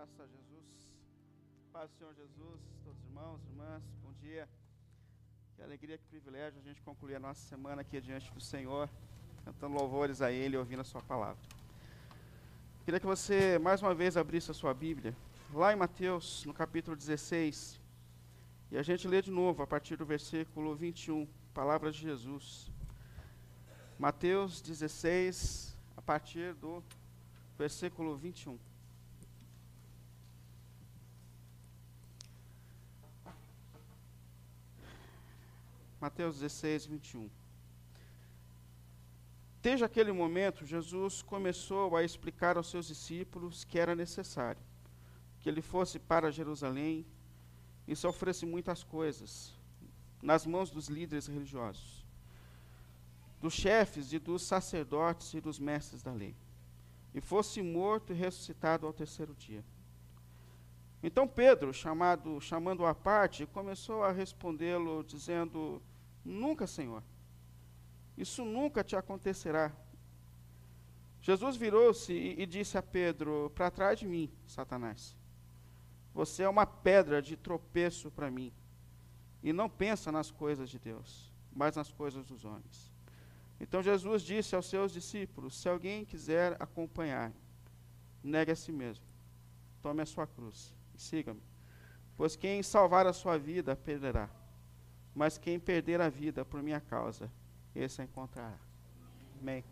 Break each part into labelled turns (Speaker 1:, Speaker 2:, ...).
Speaker 1: Graças a Jesus. Paz do Senhor Jesus, todos os irmãos, irmãs, bom dia. Que alegria, que privilégio a gente concluir a nossa semana aqui diante do Senhor, cantando louvores a Ele e ouvindo a Sua palavra. Queria que você mais uma vez abrisse a sua Bíblia, lá em Mateus, no capítulo 16, e a gente lê de novo a partir do versículo 21, palavras de Jesus. Mateus 16, a partir do versículo 21. Mateus 16, 21. Desde aquele momento, Jesus começou a explicar aos seus discípulos que era necessário que ele fosse para Jerusalém e sofresse muitas coisas nas mãos dos líderes religiosos, dos chefes e dos sacerdotes e dos mestres da lei, e fosse morto e ressuscitado ao terceiro dia. Então Pedro, chamado, chamando-o à parte, começou a respondê-lo, dizendo: Nunca, Senhor. Isso nunca te acontecerá. Jesus virou-se e, e disse a Pedro: Para trás de mim, Satanás. Você é uma pedra de tropeço para mim. E não pensa nas coisas de Deus, mas nas coisas dos homens. Então Jesus disse aos seus discípulos: Se alguém quiser acompanhar, negue a si mesmo. Tome a sua cruz e siga-me. Pois quem salvar a sua vida perderá mas quem perder a vida por minha causa, esse a encontrará. Amém.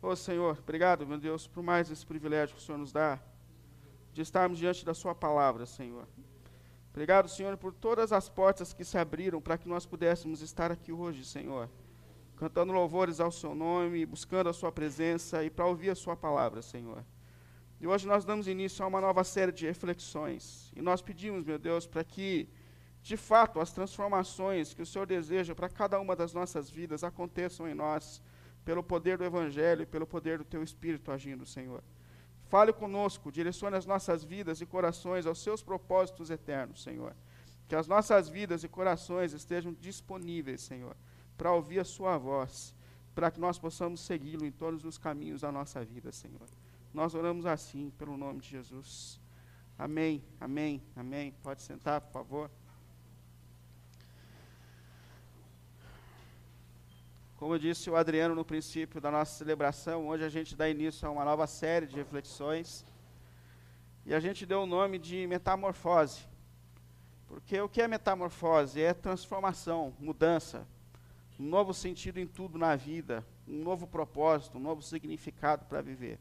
Speaker 1: Ô oh, Senhor, obrigado, meu Deus, por mais esse privilégio que o Senhor nos dá de estarmos diante da Sua palavra, Senhor. Obrigado, Senhor, por todas as portas que se abriram para que nós pudéssemos estar aqui hoje, Senhor, cantando louvores ao Seu nome, buscando a Sua presença e para ouvir a Sua palavra, Senhor. E hoje nós damos início a uma nova série de reflexões. E nós pedimos, meu Deus, para que de fato, as transformações que o Senhor deseja para cada uma das nossas vidas aconteçam em nós, pelo poder do Evangelho e pelo poder do Teu Espírito agindo, Senhor. Fale conosco, direcione as nossas vidas e corações aos Seus propósitos eternos, Senhor. Que as nossas vidas e corações estejam disponíveis, Senhor, para ouvir a Sua voz, para que nós possamos segui-lo em todos os caminhos da nossa vida, Senhor. Nós oramos assim, pelo nome de Jesus. Amém, amém, amém. Pode sentar, por favor. Como disse o Adriano no princípio da nossa celebração, hoje a gente dá início a uma nova série de reflexões. E a gente deu o nome de metamorfose. Porque o que é metamorfose? É transformação, mudança, um novo sentido em tudo na vida, um novo propósito, um novo significado para viver.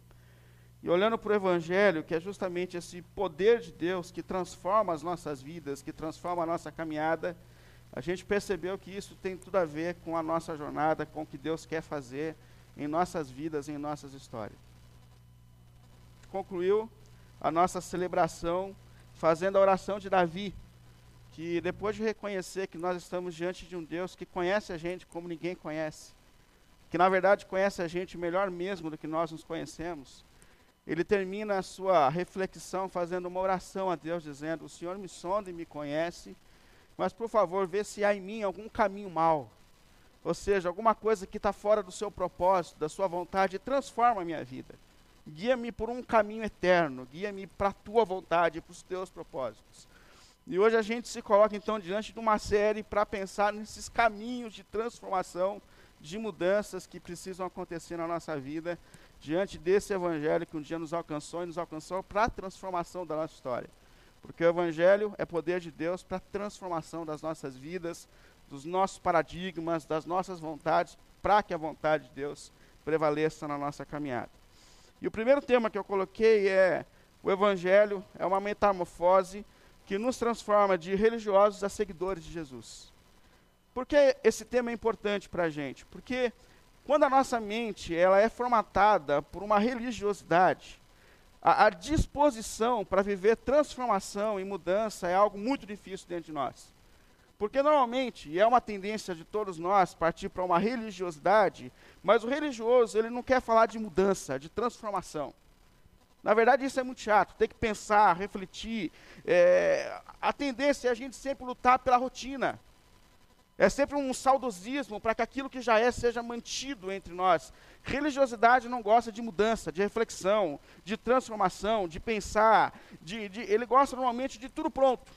Speaker 1: E olhando para o Evangelho, que é justamente esse poder de Deus que transforma as nossas vidas, que transforma a nossa caminhada, a gente percebeu que isso tem tudo a ver com a nossa jornada, com o que Deus quer fazer em nossas vidas, em nossas histórias. Concluiu a nossa celebração fazendo a oração de Davi, que depois de reconhecer que nós estamos diante de um Deus que conhece a gente como ninguém conhece, que na verdade conhece a gente melhor mesmo do que nós nos conhecemos, ele termina a sua reflexão fazendo uma oração a Deus, dizendo: O Senhor me sonda e me conhece mas por favor, vê se há em mim algum caminho mal. Ou seja, alguma coisa que está fora do seu propósito, da sua vontade, transforma a minha vida. Guia-me por um caminho eterno, guia-me para a tua vontade, para os teus propósitos. E hoje a gente se coloca então diante de uma série para pensar nesses caminhos de transformação, de mudanças que precisam acontecer na nossa vida, diante desse evangelho que um dia nos alcançou e nos alcançou para a transformação da nossa história. Porque o Evangelho é poder de Deus para a transformação das nossas vidas, dos nossos paradigmas, das nossas vontades, para que a vontade de Deus prevaleça na nossa caminhada. E o primeiro tema que eu coloquei é: o Evangelho é uma metamorfose que nos transforma de religiosos a seguidores de Jesus. Por que esse tema é importante para a gente? Porque quando a nossa mente ela é formatada por uma religiosidade, a, a disposição para viver transformação e mudança é algo muito difícil dentro de nós. Porque normalmente, e é uma tendência de todos nós partir para uma religiosidade, mas o religioso ele não quer falar de mudança, de transformação. Na verdade, isso é muito chato. Tem que pensar, refletir. É, a tendência é a gente sempre lutar pela rotina. É sempre um saudosismo para que aquilo que já é seja mantido entre nós. Religiosidade não gosta de mudança, de reflexão, de transformação, de pensar, de, de ele gosta normalmente de tudo pronto.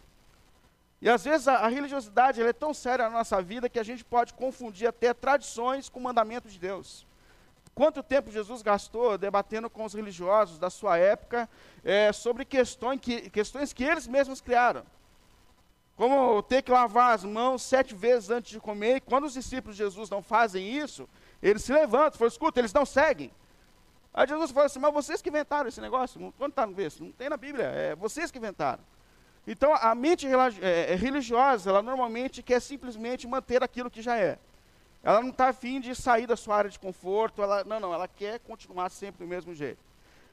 Speaker 1: E às vezes a, a religiosidade é tão séria na nossa vida que a gente pode confundir até tradições com mandamentos de Deus. Quanto tempo Jesus gastou debatendo com os religiosos da sua época é, sobre questões que, questões que eles mesmos criaram? Como ter que lavar as mãos sete vezes antes de comer, e quando os discípulos de Jesus não fazem isso, eles se levantam, falam, escuta, eles não seguem. Aí Jesus falou assim, mas vocês que inventaram esse negócio, quando está no texto? Não tem na Bíblia, é vocês que inventaram. Então, a mente é, é religiosa, ela normalmente quer simplesmente manter aquilo que já é. Ela não está afim de sair da sua área de conforto, ela, não, não, ela quer continuar sempre do mesmo jeito.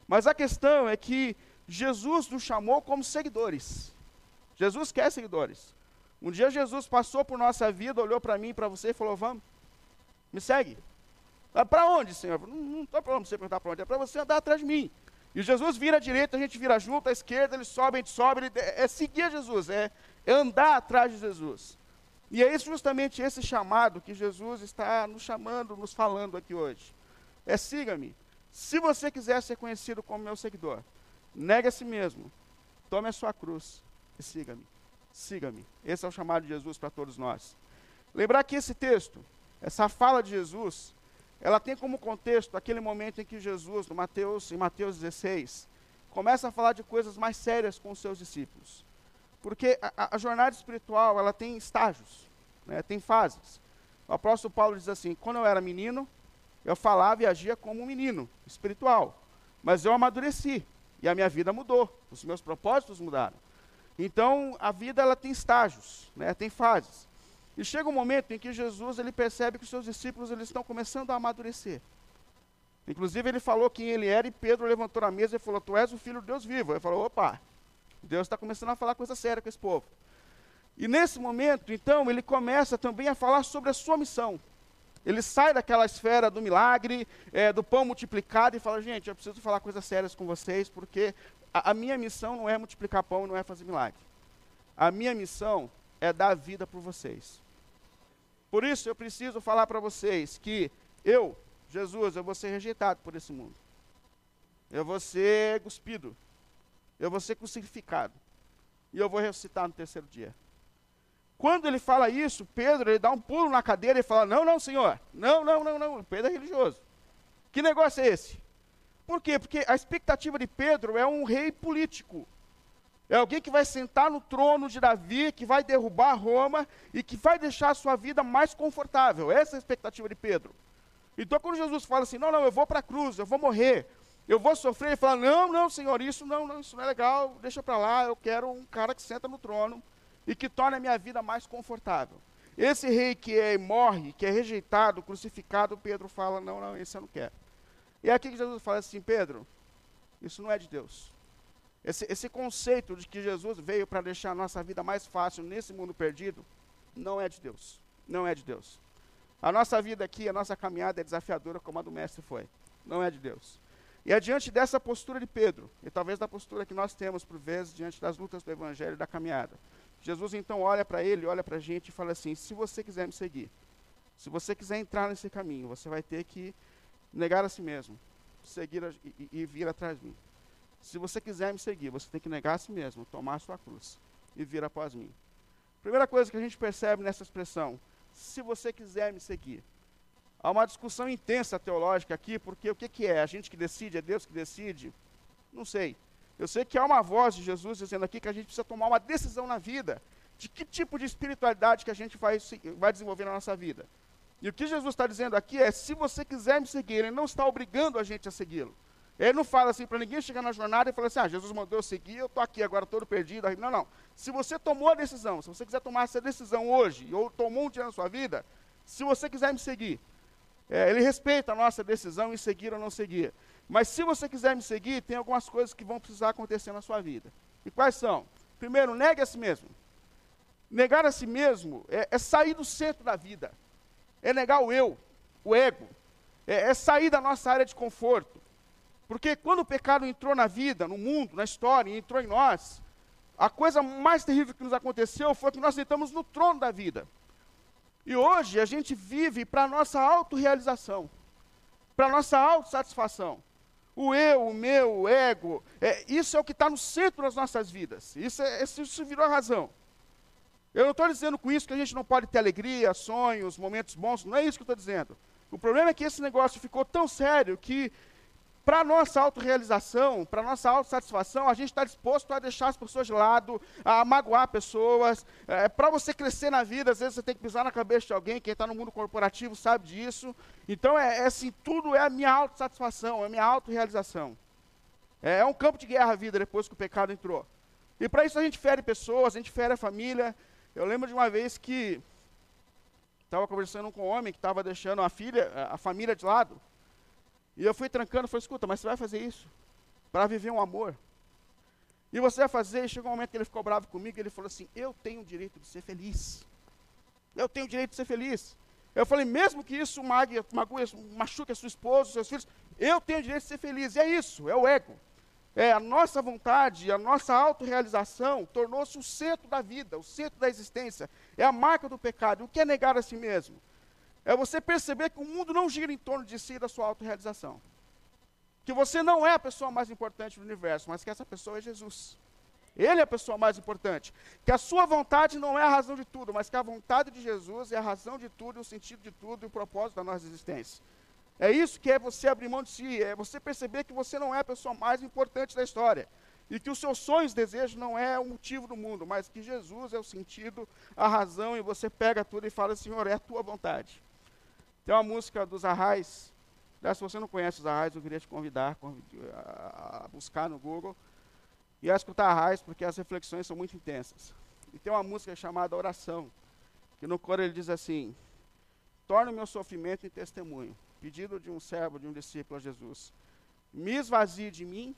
Speaker 1: Mas a questão é que Jesus nos chamou como seguidores. Jesus quer seguidores. Um dia Jesus passou por nossa vida, olhou para mim e para você e falou: Vamos, me segue. Ah, para onde, Senhor? Não estou para você perguntar para onde, é para você andar atrás de mim. E Jesus vira à direita, a gente vira junto, à esquerda, ele sobe, a gente sobe, ele, é, seguir Jesus, é, é andar atrás de Jesus. E é justamente esse chamado que Jesus está nos chamando, nos falando aqui hoje. É siga-me. Se você quiser ser conhecido como meu seguidor, negue a si mesmo, tome a sua cruz siga-me. Siga-me. Esse é o chamado de Jesus para todos nós. Lembrar que esse texto, essa fala de Jesus, ela tem como contexto aquele momento em que Jesus, no Mateus, em Mateus 16, começa a falar de coisas mais sérias com os seus discípulos. Porque a, a jornada espiritual, ela tem estágios, né, tem fases. O apóstolo Paulo diz assim: quando eu era menino, eu falava e agia como um menino espiritual. Mas eu amadureci e a minha vida mudou, os meus propósitos mudaram. Então, a vida ela tem estágios, né, tem fases. E chega um momento em que Jesus ele percebe que os seus discípulos eles estão começando a amadurecer. Inclusive, ele falou quem ele era e Pedro levantou na mesa e falou: Tu és o filho de Deus vivo. Ele falou: opa, Deus está começando a falar coisa séria com esse povo. E nesse momento, então, ele começa também a falar sobre a sua missão. Ele sai daquela esfera do milagre, é, do pão multiplicado, e fala: gente, eu preciso falar coisas sérias com vocês, porque a, a minha missão não é multiplicar pão, não é fazer milagre. A minha missão é dar vida por vocês. Por isso, eu preciso falar para vocês que eu, Jesus, eu vou ser rejeitado por esse mundo. Eu vou ser cuspido eu vou ser crucificado. E eu vou ressuscitar no terceiro dia. Quando ele fala isso, Pedro, ele dá um pulo na cadeira e fala: Não, não, senhor. Não, não, não, não. Pedro é religioso. Que negócio é esse? Por quê? Porque a expectativa de Pedro é um rei político. É alguém que vai sentar no trono de Davi, que vai derrubar Roma e que vai deixar a sua vida mais confortável. Essa é a expectativa de Pedro. Então, quando Jesus fala assim: Não, não, eu vou para a cruz, eu vou morrer, eu vou sofrer e falar: não, não, senhor, isso não, não, isso não é legal, deixa para lá, eu quero um cara que senta no trono e que torne a minha vida mais confortável. Esse rei que é, morre, que é rejeitado, crucificado, Pedro fala: não, não, esse eu não quero. E é aqui que Jesus fala assim: Pedro, isso não é de Deus. Esse, esse conceito de que Jesus veio para deixar a nossa vida mais fácil nesse mundo perdido, não é de Deus. Não é de Deus. A nossa vida aqui, a nossa caminhada é desafiadora como a do Mestre foi. Não é de Deus. E é diante dessa postura de Pedro, e talvez da postura que nós temos por vezes diante das lutas do Evangelho e da caminhada, Jesus então olha para ele, olha para a gente e fala assim: se você quiser me seguir, se você quiser entrar nesse caminho, você vai ter que negar a si mesmo, seguir a, e, e vir atrás de mim. Se você quiser me seguir, você tem que negar a si mesmo, tomar a sua cruz e vir após mim. Primeira coisa que a gente percebe nessa expressão: se você quiser me seguir, Há uma discussão intensa teológica aqui, porque o que, que é? A gente que decide? É Deus que decide? Não sei. Eu sei que há uma voz de Jesus dizendo aqui que a gente precisa tomar uma decisão na vida de que tipo de espiritualidade que a gente vai, vai desenvolver na nossa vida. E o que Jesus está dizendo aqui é: se você quiser me seguir, Ele não está obrigando a gente a segui-lo. Ele não fala assim para ninguém chegar na jornada e falar assim: ah, Jesus mandou eu seguir, eu estou aqui agora todo perdido. Não, não. Se você tomou a decisão, se você quiser tomar essa decisão hoje, ou tomou um dia na sua vida, se você quiser me seguir, é, ele respeita a nossa decisão em seguir ou não seguir. Mas se você quiser me seguir, tem algumas coisas que vão precisar acontecer na sua vida. E quais são? Primeiro, negue a si mesmo. Negar a si mesmo é, é sair do centro da vida. É negar o eu, o ego. É, é sair da nossa área de conforto. Porque quando o pecado entrou na vida, no mundo, na história, entrou em nós, a coisa mais terrível que nos aconteceu foi que nós sentamos no trono da vida. E hoje a gente vive para a nossa autorrealização. para a nossa autossatisfação. O eu, o meu, o ego, é, isso é o que está no centro das nossas vidas. Isso, é, isso virou a razão. Eu não estou dizendo com isso que a gente não pode ter alegria, sonhos, momentos bons, não é isso que eu estou dizendo. O problema é que esse negócio ficou tão sério que, para nossa autorrealização, para nossa autossatisfação, a gente está disposto a deixar as pessoas de lado, a magoar pessoas. É, para você crescer na vida, às vezes você tem que pisar na cabeça de alguém, quem está no mundo corporativo sabe disso. Então, é, é assim, tudo é a minha autossatisfação, é a minha autorrealização. É, é um campo de guerra a vida depois que o pecado entrou. E para isso a gente fere pessoas, a gente fere a família, eu lembro de uma vez que estava conversando com um homem que estava deixando a filha, a família de lado. E eu fui trancando, falei, escuta, mas você vai fazer isso para viver um amor. E você vai fazer, e chegou um momento que ele ficou bravo comigo, ele falou assim, eu tenho o direito de ser feliz. Eu tenho o direito de ser feliz. Eu falei, mesmo que isso mague, mague, machuque a sua esposa, os seus filhos, eu tenho o direito de ser feliz. E é isso, é o ego. É, a nossa vontade, a nossa autorrealização tornou-se o centro da vida, o centro da existência. É a marca do pecado. O que é negar a si mesmo? É você perceber que o mundo não gira em torno de si e da sua autorrealização. Que você não é a pessoa mais importante do universo, mas que essa pessoa é Jesus. Ele é a pessoa mais importante. Que a sua vontade não é a razão de tudo, mas que a vontade de Jesus é a razão de tudo, o sentido de tudo e o propósito da nossa existência. É isso que é você abrir mão de si, é você perceber que você não é a pessoa mais importante da história. E que os seus sonhos e desejos não é o motivo do mundo, mas que Jesus é o sentido, a razão, e você pega tudo e fala, Senhor, é a tua vontade. Tem uma música dos Arrais, se você não conhece os Arrais, eu queria te convidar a buscar no Google e a escutar Arrais, porque as reflexões são muito intensas. E tem uma música chamada Oração, que no coro ele diz assim, torna o meu sofrimento em testemunho pedido de um servo, de um discípulo a Jesus: Me esvazie de mim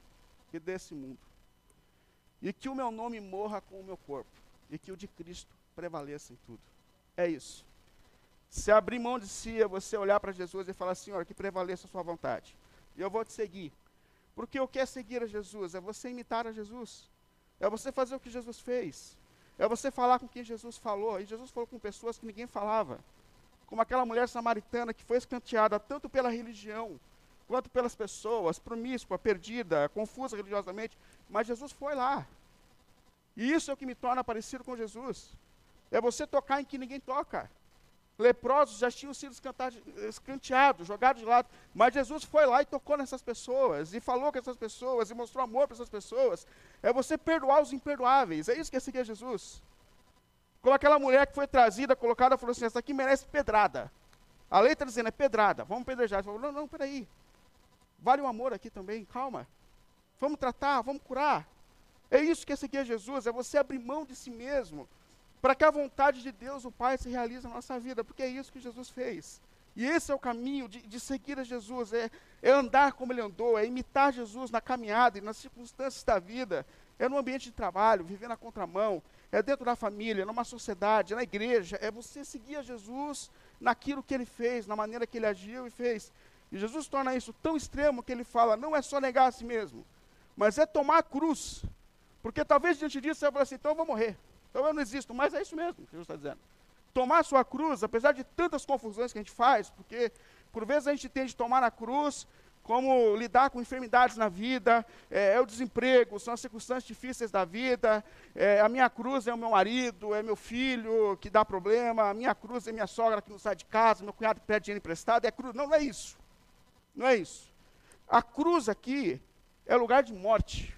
Speaker 1: e desse mundo. E que o meu nome morra com o meu corpo. E que o de Cristo prevaleça em tudo. É isso. Se abrir mão de si, é você olhar para Jesus e falar: Senhor, que prevaleça a sua vontade. E eu vou te seguir. Porque o que é seguir a Jesus? É você imitar a Jesus. É você fazer o que Jesus fez. É você falar com quem Jesus falou. E Jesus falou com pessoas que ninguém falava como aquela mulher samaritana que foi escanteada tanto pela religião quanto pelas pessoas, promíscua, perdida, confusa religiosamente, mas Jesus foi lá. E isso é o que me torna parecido com Jesus. É você tocar em que ninguém toca. Leprosos já tinham sido escanteados, jogados de lado, mas Jesus foi lá e tocou nessas pessoas, e falou com essas pessoas, e mostrou amor para essas pessoas. É você perdoar os imperdoáveis, é isso que é seguir Jesus. Como aquela mulher que foi trazida, colocada, falou assim: essa aqui merece pedrada. A lei está dizendo, é pedrada, vamos pedrejar. Ele falou, não, não, peraí. Vale o amor aqui também, calma. Vamos tratar, vamos curar. É isso que é seguir Jesus, é você abrir mão de si mesmo, para que a vontade de Deus, o Pai, se realize na nossa vida, porque é isso que Jesus fez. E esse é o caminho de, de seguir a Jesus, é, é, andar como ele andou, é imitar Jesus na caminhada e nas circunstâncias da vida, é no ambiente de trabalho, viver na contramão, é dentro da família, numa sociedade, na igreja, é você seguir a Jesus naquilo que ele fez, na maneira que ele agiu e fez. E Jesus torna isso tão extremo que ele fala: não é só negar a si mesmo, mas é tomar a cruz. Porque talvez diante disso você fale assim: então eu vou morrer, então eu não existo, mas é isso mesmo que Jesus está dizendo. Tomar a sua cruz, apesar de tantas confusões que a gente faz, porque por vezes a gente tende a tomar a cruz como lidar com enfermidades na vida, é, é, o desemprego, são as circunstâncias difíceis da vida, é, a minha cruz é o meu marido, é meu filho que dá problema, a minha cruz é minha sogra que não sai de casa, meu cunhado que pede dinheiro emprestado, é cruz. Não, não é isso. Não é isso. A cruz aqui é lugar de morte.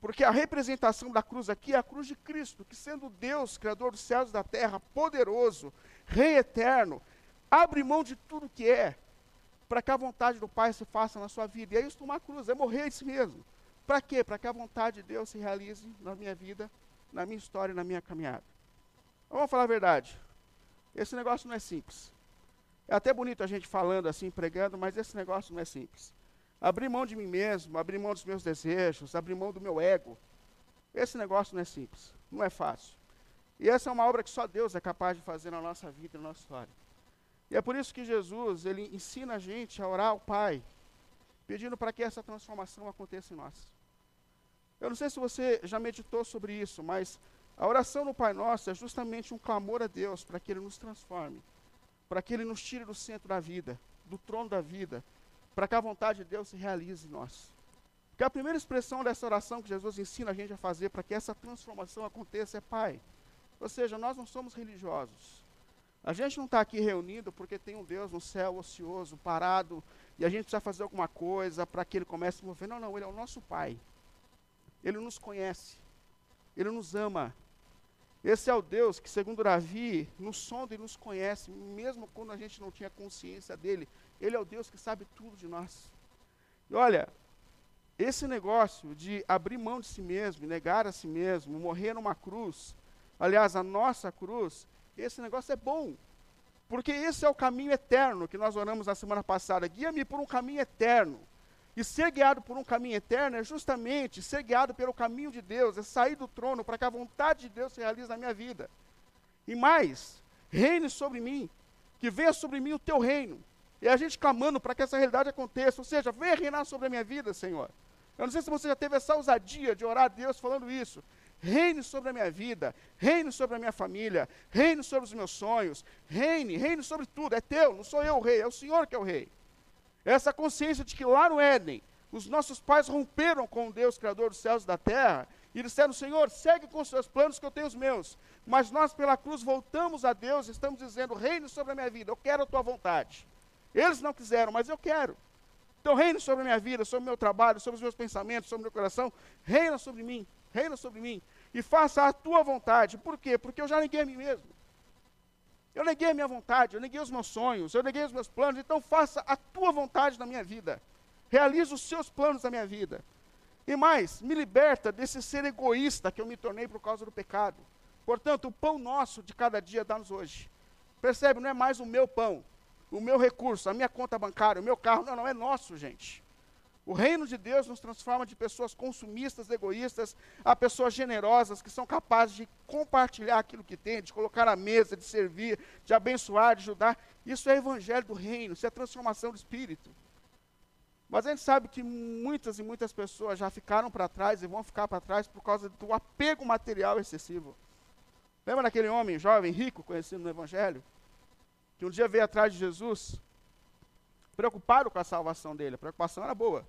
Speaker 1: Porque a representação da cruz aqui é a cruz de Cristo, que sendo Deus, Criador dos céus e da terra, poderoso, Rei eterno, abre mão de tudo que é, para que a vontade do Pai se faça na sua vida. E é isso tomar cruz, é morrer de si mesmo. Para quê? Para que a vontade de Deus se realize na minha vida, na minha história, na minha caminhada. Vamos falar a verdade. Esse negócio não é simples. É até bonito a gente falando assim, pregando, mas esse negócio não é simples. Abrir mão de mim mesmo, abrir mão dos meus desejos, abrir mão do meu ego. Esse negócio não é simples, não é fácil. E essa é uma obra que só Deus é capaz de fazer na nossa vida, na nossa história. E é por isso que Jesus, ele ensina a gente a orar ao Pai, pedindo para que essa transformação aconteça em nós. Eu não sei se você já meditou sobre isso, mas a oração no Pai Nosso é justamente um clamor a Deus para que Ele nos transforme, para que Ele nos tire do centro da vida, do trono da vida, para que a vontade de Deus se realize em nós. Porque a primeira expressão dessa oração que Jesus ensina a gente a fazer para que essa transformação aconteça é Pai. Ou seja, nós não somos religiosos. A gente não está aqui reunido porque tem um Deus no céu ocioso, parado, e a gente precisa fazer alguma coisa para que ele comece a mover. Não, não, ele é o nosso Pai. Ele nos conhece. Ele nos ama. Esse é o Deus que, segundo Davi, nos sonda e nos conhece, mesmo quando a gente não tinha consciência dele. Ele é o Deus que sabe tudo de nós. E olha, esse negócio de abrir mão de si mesmo, negar a si mesmo, morrer numa cruz, aliás, a nossa cruz, esse negócio é bom. Porque esse é o caminho eterno que nós oramos na semana passada. Guia-me por um caminho eterno. E ser guiado por um caminho eterno é justamente ser guiado pelo caminho de Deus, é sair do trono para que a vontade de Deus se realize na minha vida. E mais, reine sobre mim, que venha sobre mim o teu reino. E a gente clamando para que essa realidade aconteça, ou seja, venha reinar sobre a minha vida, Senhor. Eu não sei se você já teve essa ousadia de orar a Deus falando isso. Reine sobre a minha vida, reine sobre a minha família, reine sobre os meus sonhos, reine, reine sobre tudo. É teu, não sou eu o rei, é o Senhor que é o rei. Essa consciência de que lá no Éden, os nossos pais romperam com Deus Criador dos céus e da terra e disseram: Senhor, segue com os seus planos que eu tenho os meus. Mas nós, pela cruz, voltamos a Deus e estamos dizendo: Reine sobre a minha vida, eu quero a tua vontade. Eles não quiseram, mas eu quero. Então, reine sobre a minha vida, sobre o meu trabalho, sobre os meus pensamentos, sobre o meu coração. Reina sobre mim, reina sobre mim. E faça a tua vontade. Por quê? Porque eu já neguei a mim mesmo. Eu neguei a minha vontade, eu neguei os meus sonhos, eu neguei os meus planos, então faça a tua vontade na minha vida. Realize os seus planos na minha vida. E mais, me liberta desse ser egoísta que eu me tornei por causa do pecado. Portanto, o pão nosso de cada dia dá-nos hoje. Percebe? Não é mais o meu pão, o meu recurso, a minha conta bancária, o meu carro. Não, não é nosso, gente. O reino de Deus nos transforma de pessoas consumistas, egoístas, a pessoas generosas que são capazes de compartilhar aquilo que têm, de colocar à mesa, de servir, de abençoar, de ajudar. Isso é evangelho do reino, isso é transformação do espírito. Mas a gente sabe que muitas e muitas pessoas já ficaram para trás e vão ficar para trás por causa do apego material excessivo. Lembra daquele homem jovem, rico, conhecido no Evangelho? Que um dia veio atrás de Jesus preocupado com a salvação dele, a preocupação era boa.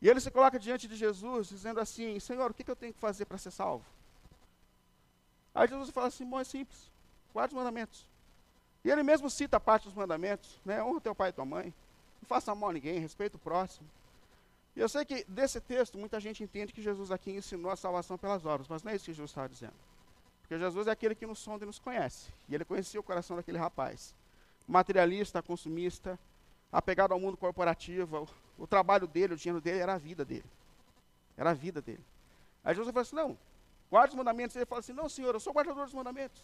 Speaker 1: E ele se coloca diante de Jesus, dizendo assim: Senhor, o que, que eu tenho que fazer para ser salvo? Aí Jesus fala assim: bom, é simples, guarde os mandamentos. E ele mesmo cita a parte dos mandamentos, né? Honra teu pai e tua mãe, não faça mal a ninguém, respeita o próximo. E eu sei que desse texto muita gente entende que Jesus aqui ensinou a salvação pelas obras, mas não é isso que Jesus estava dizendo. Porque Jesus é aquele que nos sonda e nos conhece. E ele conhecia o coração daquele rapaz. Materialista, consumista, apegado ao mundo corporativo, o, trabalho dele, o dinheiro dele era a vida dele. Era a vida dele. Aí Jesus falou assim: não, guarde os mandamentos. Ele fala assim: não, senhor, eu sou guardador dos mandamentos.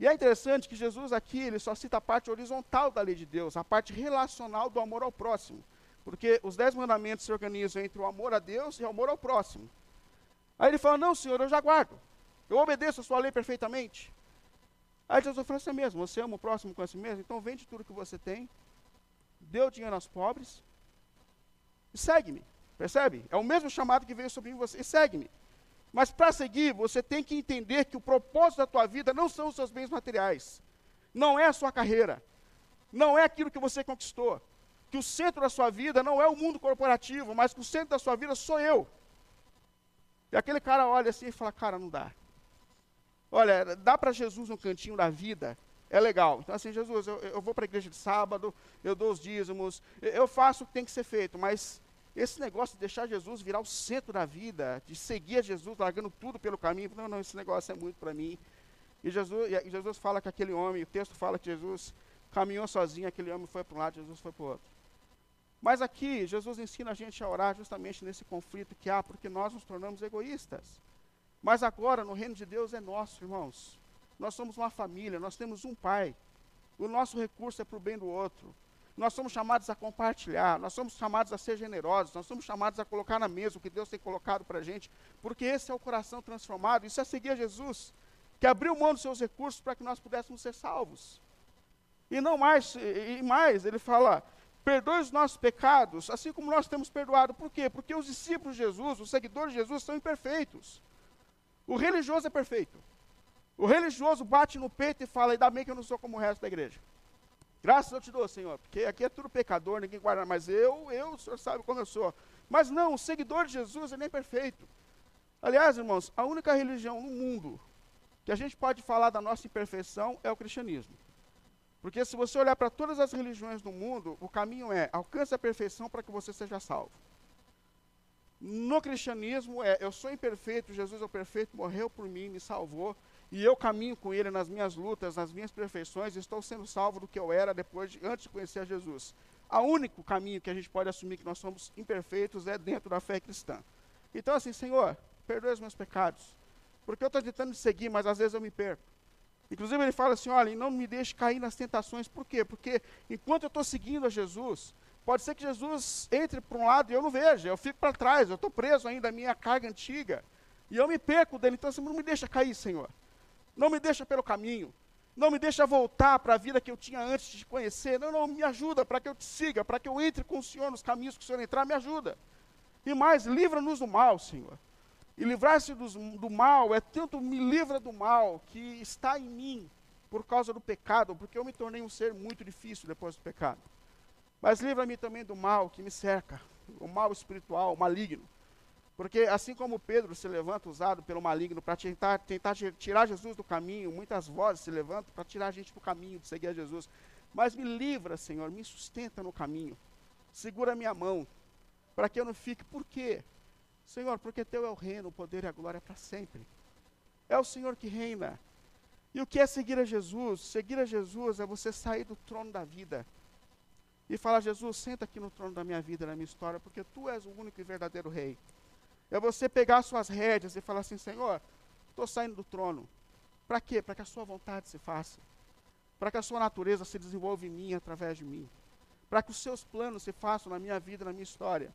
Speaker 1: E é interessante que Jesus aqui, ele só cita a parte horizontal da lei de Deus, a parte relacional do amor ao próximo. Porque os dez mandamentos se organizam entre o amor a Deus e o amor ao próximo. Aí ele fala: não, senhor, eu já guardo. Eu obedeço a sua lei perfeitamente. Aí Jesus falou assim mesmo: você ama o próximo com si mesmo? Então vende tudo que você tem deu dinheiro aos pobres e segue-me. Percebe? É o mesmo chamado que veio sobre mim você. E segue-me. Mas para seguir, você tem que entender que o propósito da tua vida não são os seus bens materiais. Não é a sua carreira. Não é aquilo que você conquistou. Que o centro da sua vida não é o mundo corporativo, mas que o centro da sua vida sou eu. E aquele cara olha assim e fala: Cara, não dá. Olha, dá para Jesus no cantinho da vida é legal. Então, assim, Jesus, eu, eu vou para a igreja de sábado, eu dou os dízimos, eu faço o que tem que ser feito, mas esse negócio de deixar Jesus virar o centro da vida, de seguir a Jesus, largando tudo pelo caminho, não, não, esse negócio é muito para mim. E Jesus, e Jesus fala que aquele homem, o texto fala que Jesus caminhou sozinho, aquele homem foi para um lado, Jesus foi para o outro. Mas aqui, Jesus ensina a gente a orar justamente nesse conflito que há, porque nós nos tornamos egoístas. Mas agora, no reino de Deus, é nosso, irmãos. Nós somos uma família, nós temos um pai. O nosso recurso é para o bem do outro. Nós somos chamados a compartilhar, nós somos chamados a ser generosos, nós somos chamados a colocar na mesa o que Deus tem colocado para a gente, porque esse é o coração transformado. Isso é seguir a Jesus, que abriu mão dos seus recursos para que nós pudéssemos ser salvos. E não mais, e mais, ele fala, perdoe os nossos pecados, assim como nós temos perdoado. Por quê? Porque os discípulos de Jesus, os seguidores de Jesus, são imperfeitos. O religioso é perfeito. O religioso bate no peito e fala: ainda bem que eu não sou como o resto da igreja. Graças eu te dou, Senhor, porque aqui é tudo pecador, ninguém guarda, mas eu, eu, o Senhor sabe como eu sou. Mas não, o seguidor de Jesus é nem perfeito. Aliás, irmãos, a única religião no mundo que a gente pode falar da nossa imperfeição é o cristianismo. Porque se você olhar para todas as religiões do mundo, o caminho é alcance a perfeição para que você seja salvo. No cristianismo é eu sou imperfeito, Jesus é o perfeito, morreu por mim, me salvou, e eu caminho com ele nas minhas lutas, nas minhas perfeições, estou sendo salvo do que eu era depois de, antes de conhecer a Jesus. O único caminho que a gente pode assumir que nós somos imperfeitos é dentro da fé cristã. Então assim, Senhor, perdoe os meus pecados, porque eu estou tentando seguir, mas às vezes eu me perco. Inclusive ele fala assim, olha, não me deixe cair nas tentações. Por quê? Porque enquanto eu estou seguindo a Jesus, pode ser que Jesus entre para um lado e eu não veja, eu fico para trás, eu estou preso ainda à minha carga antiga, e eu me perco dele. Então, assim, não me deixa cair, Senhor. Não me deixa pelo caminho. Não me deixa voltar para a vida que eu tinha antes de te conhecer. Não, não, me ajuda para que eu te siga, para que eu entre com o Senhor nos caminhos que o Senhor entrar, me ajuda. E mais, livra-nos do mal, Senhor. E livrar-se do mal é tanto me livra do mal que está em mim por causa do pecado, porque eu me tornei um ser muito difícil depois do pecado. Mas livra-me também do mal que me cerca, o mal espiritual, o maligno. Porque assim como Pedro se levanta usado pelo maligno para tentar, tentar tirar Jesus do caminho, muitas vozes se levantam para tirar a gente do caminho, de seguir a Jesus. Mas me livra, Senhor, me sustenta no caminho. Segura minha mão, para que eu não fique. Por quê? Senhor, porque teu é o reino, o poder e a glória para sempre. É o Senhor que reina. E o que é seguir a Jesus? Seguir a Jesus é você sair do trono da vida e falar: Jesus, senta aqui no trono da minha vida, na minha história, porque tu és o único e verdadeiro rei. É você pegar suas rédeas e falar assim: Senhor, estou saindo do trono. Para quê? Para que a sua vontade se faça. Para que a sua natureza se desenvolva em mim, através de mim. Para que os seus planos se façam na minha vida, na minha história.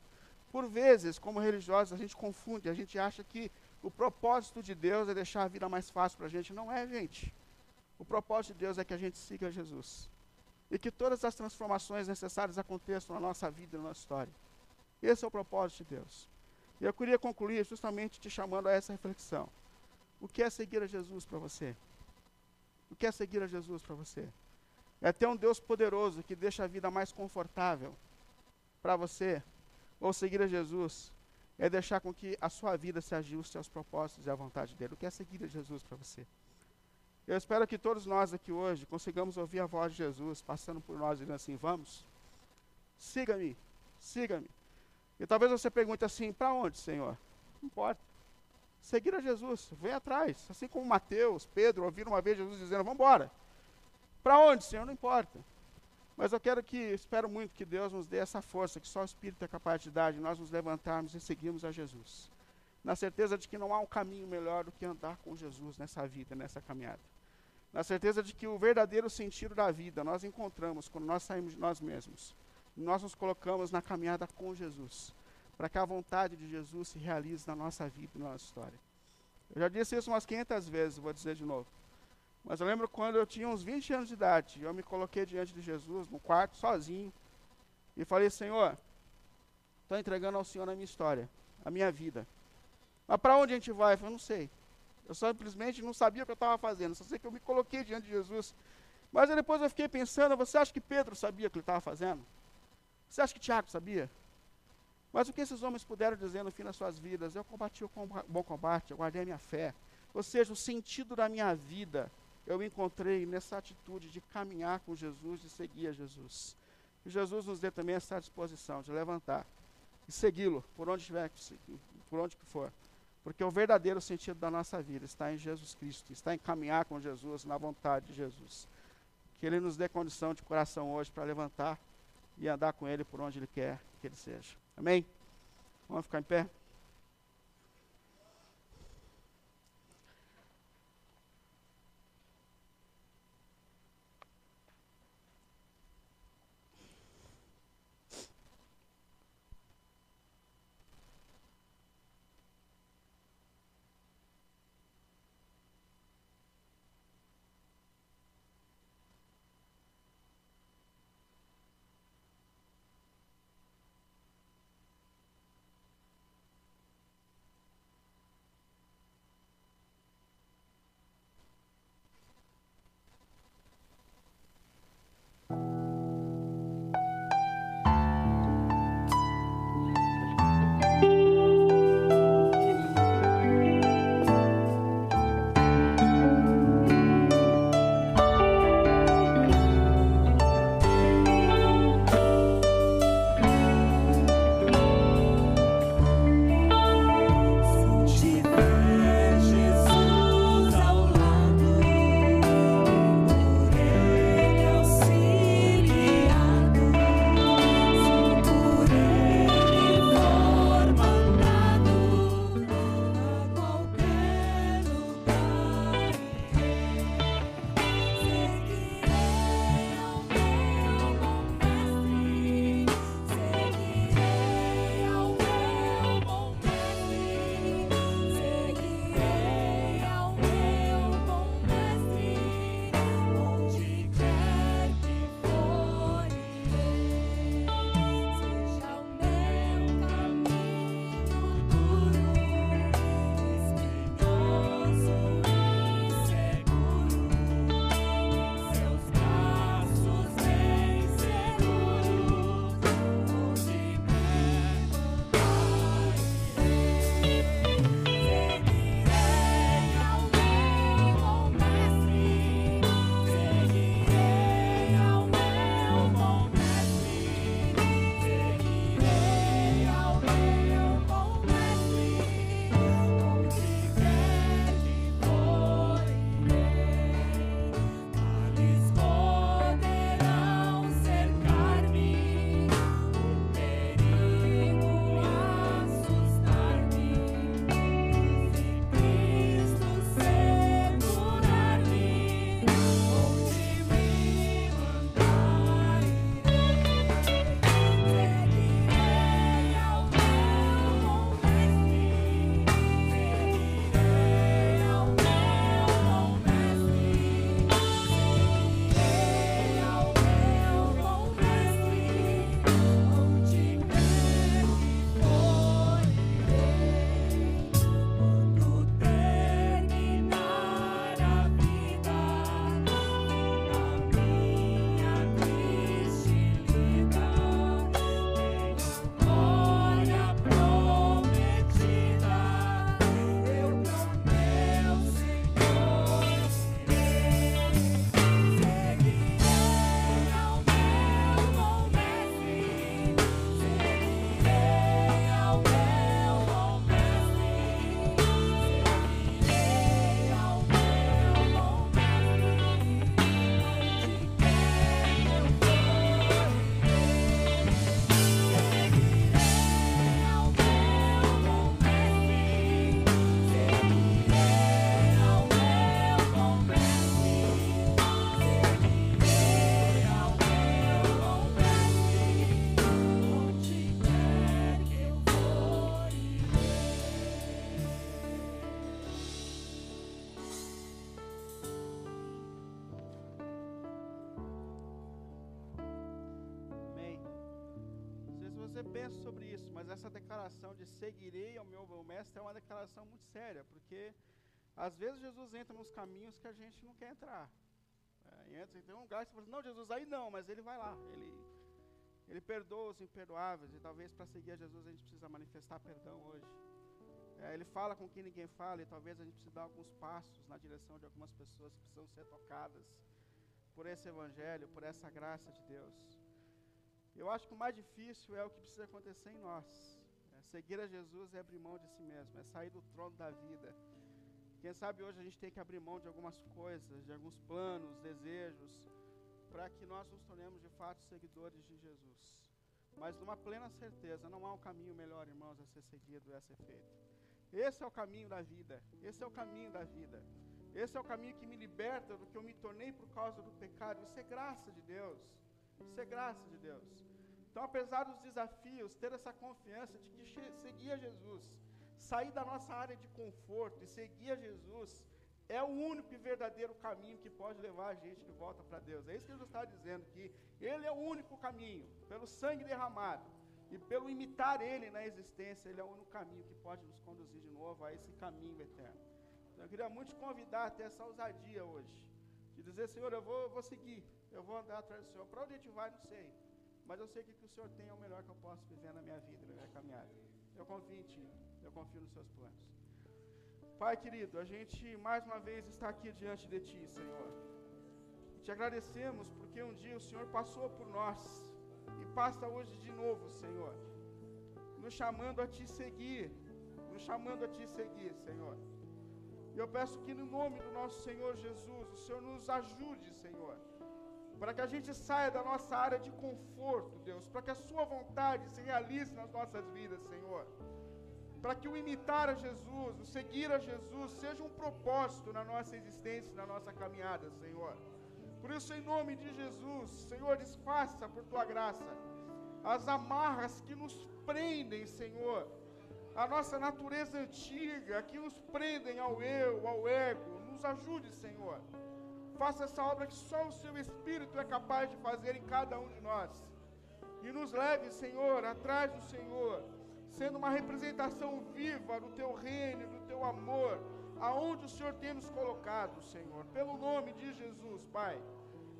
Speaker 1: Por vezes, como religiosos, a gente confunde, a gente acha que o propósito de Deus é deixar a vida mais fácil para a gente. Não é, gente. O propósito de Deus é que a gente siga Jesus. E que todas as transformações necessárias aconteçam na nossa vida e na nossa história. Esse é o propósito de Deus. E eu queria concluir justamente te chamando a essa reflexão. O que é seguir a Jesus para você? O que é seguir a Jesus para você? É ter um Deus poderoso que deixa a vida mais confortável para você ou seguir a Jesus é deixar com que a sua vida se ajuste aos propósitos e à vontade dele. O que é seguir a Jesus para você? Eu espero que todos nós aqui hoje consigamos ouvir a voz de Jesus passando por nós dizendo assim: vamos, siga-me, siga-me. E talvez você pergunte assim: para onde, Senhor? Não importa. Seguir a Jesus, vem atrás. Assim como Mateus, Pedro ouviram uma vez Jesus dizendo: vamos embora. Para onde, Senhor? Não importa. Mas eu quero que, espero muito que Deus nos dê essa força que só o Espírito é capaz de dar, de nós nos levantarmos e seguirmos a Jesus. Na certeza de que não há um caminho melhor do que andar com Jesus nessa vida, nessa caminhada. Na certeza de que o verdadeiro sentido da vida nós encontramos quando nós saímos de nós mesmos. Nós nos colocamos na caminhada com Jesus, para que a vontade de Jesus se realize na nossa vida e na nossa história. Eu já disse isso umas 500 vezes, vou dizer de novo. Mas eu lembro quando eu tinha uns 20 anos de idade, eu me coloquei diante de Jesus, no quarto, sozinho, e falei: Senhor, estou entregando ao Senhor a minha história, a minha vida. Mas para onde a gente vai? Eu falei, não sei. Eu simplesmente não sabia o que eu estava fazendo, só sei que eu me coloquei diante de Jesus. Mas depois eu fiquei pensando: você acha que Pedro sabia o que ele estava fazendo? Você acha que Tiago sabia? Mas o que esses homens puderam dizer no fim das suas vidas? Eu combati o bom combate, eu guardei a minha fé. Ou seja, o sentido da minha vida eu encontrei nessa atitude de caminhar com Jesus e seguir a Jesus. E Jesus nos dê também essa disposição de levantar e segui-lo por onde tiver por onde que for. Porque o verdadeiro sentido da nossa vida está em Jesus Cristo, está em caminhar com Jesus, na vontade de Jesus. Que Ele nos dê condição de coração hoje para levantar e andar com Ele por onde Ele quer que Ele seja. Amém? Vamos ficar em pé? Essa declaração de seguirei ao meu, mestre é uma declaração muito séria, porque às vezes Jesus entra nos caminhos que a gente não quer entrar. É, entra, tem um lugar que você fala, não, Jesus, aí não, mas ele vai lá. Ele, ele perdoa os imperdoáveis, e talvez para seguir a Jesus a gente precisa manifestar perdão hoje. É, ele fala com quem ninguém fala, e talvez a gente precise dar alguns passos na direção de algumas pessoas que precisam ser tocadas por esse evangelho, por essa graça de Deus. Eu acho que o mais difícil é o que precisa acontecer em nós. É seguir a Jesus é abrir mão de si mesmo, é sair do trono da vida. Quem sabe hoje a gente tem que abrir mão de algumas coisas, de alguns planos, desejos, para que nós nos tornemos de fato seguidores de Jesus. Mas numa plena certeza, não há um caminho melhor, irmãos, a ser seguido e a ser feito. Esse é o caminho da vida. Esse é o caminho da vida. Esse é o caminho que me liberta do que eu me tornei por causa do pecado. Isso é graça de Deus. Isso é graça de Deus. Então, apesar dos desafios, ter essa confiança de que seguir a Jesus, sair da nossa área de conforto e seguir a Jesus, é o único e verdadeiro caminho que pode levar a gente de volta para Deus. É isso que Jesus está dizendo, que Ele é o único caminho, pelo sangue derramado e pelo imitar Ele na existência, Ele é o único caminho que pode nos conduzir de novo a esse caminho eterno. Então, eu queria muito te convidar a ter essa ousadia hoje, de dizer, Senhor, eu vou, eu vou seguir, eu vou andar atrás do Senhor. Para onde a gente vai, não sei, mas eu sei que o que o Senhor tem é o melhor que eu posso viver na minha vida, na minha caminhada. Eu confio em Ti, eu confio nos Seus planos. Pai querido, a gente mais uma vez está aqui diante de Ti, Senhor. Te agradecemos porque um dia o Senhor passou por nós e passa hoje de novo, Senhor, nos chamando a Te seguir, nos chamando a Te seguir, Senhor. E eu peço que no nome do nosso Senhor Jesus, o Senhor nos ajude, Senhor, para que a gente saia da nossa área de conforto, Deus, para que a Sua vontade se realize nas nossas vidas, Senhor para que o imitar a Jesus, o seguir a Jesus, seja um propósito na nossa existência, na nossa caminhada, Senhor. Por isso, em nome de Jesus, Senhor, desfaça por tua graça as amarras que nos prendem, Senhor, a nossa natureza antiga, que nos prendem ao eu, ao ego. Nos ajude, Senhor. Faça essa obra que só o Seu Espírito é capaz de fazer em cada um de nós. E nos leve, Senhor, atrás do Senhor sendo uma representação viva do teu reino, do teu amor, aonde o Senhor tem nos colocado, Senhor. Pelo nome de Jesus, Pai.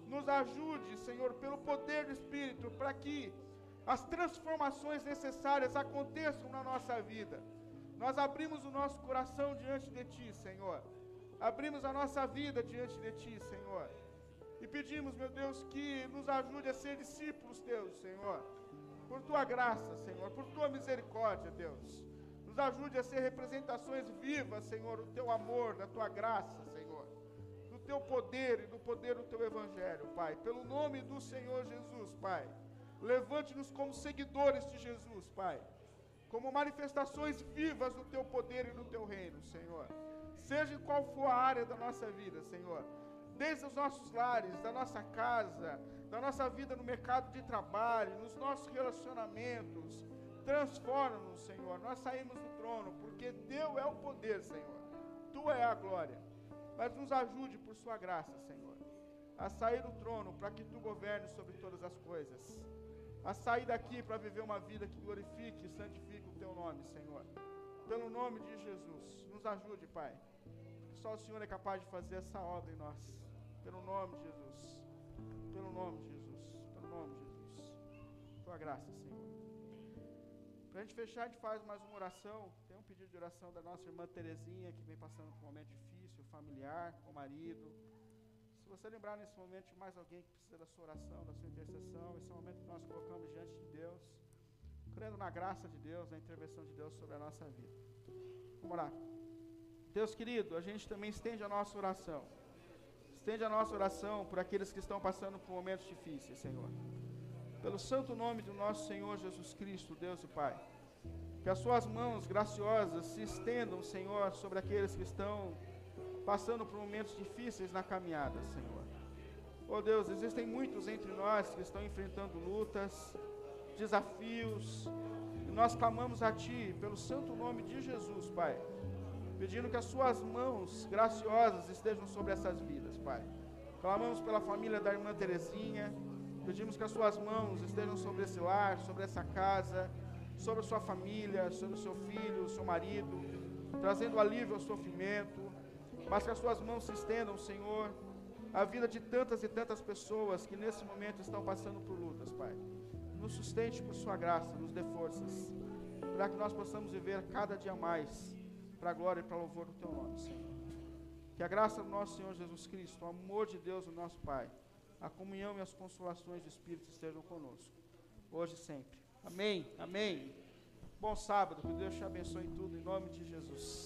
Speaker 1: Nos ajude, Senhor, pelo poder do Espírito, para que as transformações necessárias aconteçam na nossa vida. Nós abrimos o nosso coração diante de Ti, Senhor. Abrimos a nossa vida diante de Ti, Senhor. E pedimos, meu Deus, que nos ajude a ser discípulos Teus, Senhor por tua graça, Senhor, por tua misericórdia, Deus. Nos ajude a ser representações vivas, Senhor, do teu amor, da tua graça, Senhor, do teu poder e do poder do teu evangelho, Pai. Pelo nome do Senhor Jesus, Pai. Levante-nos como seguidores de Jesus, Pai. Como manifestações vivas do teu poder e do teu reino, Senhor. Seja qual for a área da nossa vida, Senhor desde os nossos lares, da nossa casa, da nossa vida no mercado de trabalho, nos nossos relacionamentos. Transforma-nos, Senhor. Nós saímos do trono, porque Teu é o poder, Senhor. Tu é a glória. Mas nos ajude por Sua graça, Senhor, a sair do trono para que Tu governes sobre todas as coisas. A sair daqui para viver uma vida que glorifique e santifique o Teu nome, Senhor. Pelo nome de Jesus, nos ajude, Pai. Só o Senhor é capaz de fazer essa obra em nós. Pelo nome de Jesus. Pelo nome de Jesus. Pelo nome de Jesus. Tua graça, Senhor. Para a gente fechar, a gente faz mais uma oração. Tem um pedido de oração da nossa irmã Terezinha, que vem passando por um momento difícil, familiar, com o marido. Se você lembrar nesse momento de mais alguém que precisa da sua oração, da sua intercessão, esse é o momento que nós colocamos diante de Deus, crendo na graça de Deus, na intervenção de Deus sobre a nossa vida. Vamos orar. Deus querido, a gente também estende a nossa oração. Estende a nossa oração por aqueles que estão passando por momentos difíceis, Senhor. Pelo santo nome do nosso Senhor Jesus Cristo, Deus e Pai. Que as suas mãos graciosas se estendam, Senhor, sobre aqueles que estão passando por momentos difíceis na caminhada, Senhor. Oh Deus, existem muitos entre nós que estão enfrentando lutas, desafios, e nós clamamos a Ti pelo santo nome de Jesus, Pai pedindo que as suas mãos graciosas estejam sobre essas vidas, Pai. Clamamos pela família da irmã Terezinha, pedimos que as suas mãos estejam sobre esse lar, sobre essa casa, sobre a sua família, sobre o seu filho, o seu marido, trazendo alívio ao sofrimento, mas que as suas mãos se estendam, Senhor, a vida de tantas e tantas pessoas que nesse momento estão passando por lutas, Pai. Nos sustente por Sua graça, nos dê forças, para que nós possamos viver cada dia mais para a glória e para o louvor do Teu nome, Senhor. Que a graça do nosso Senhor Jesus Cristo, o amor de Deus, o nosso Pai, a comunhão e as consolações do Espírito estejam conosco, hoje e sempre. Amém, amém. Bom sábado, que Deus te abençoe em tudo, em nome de Jesus.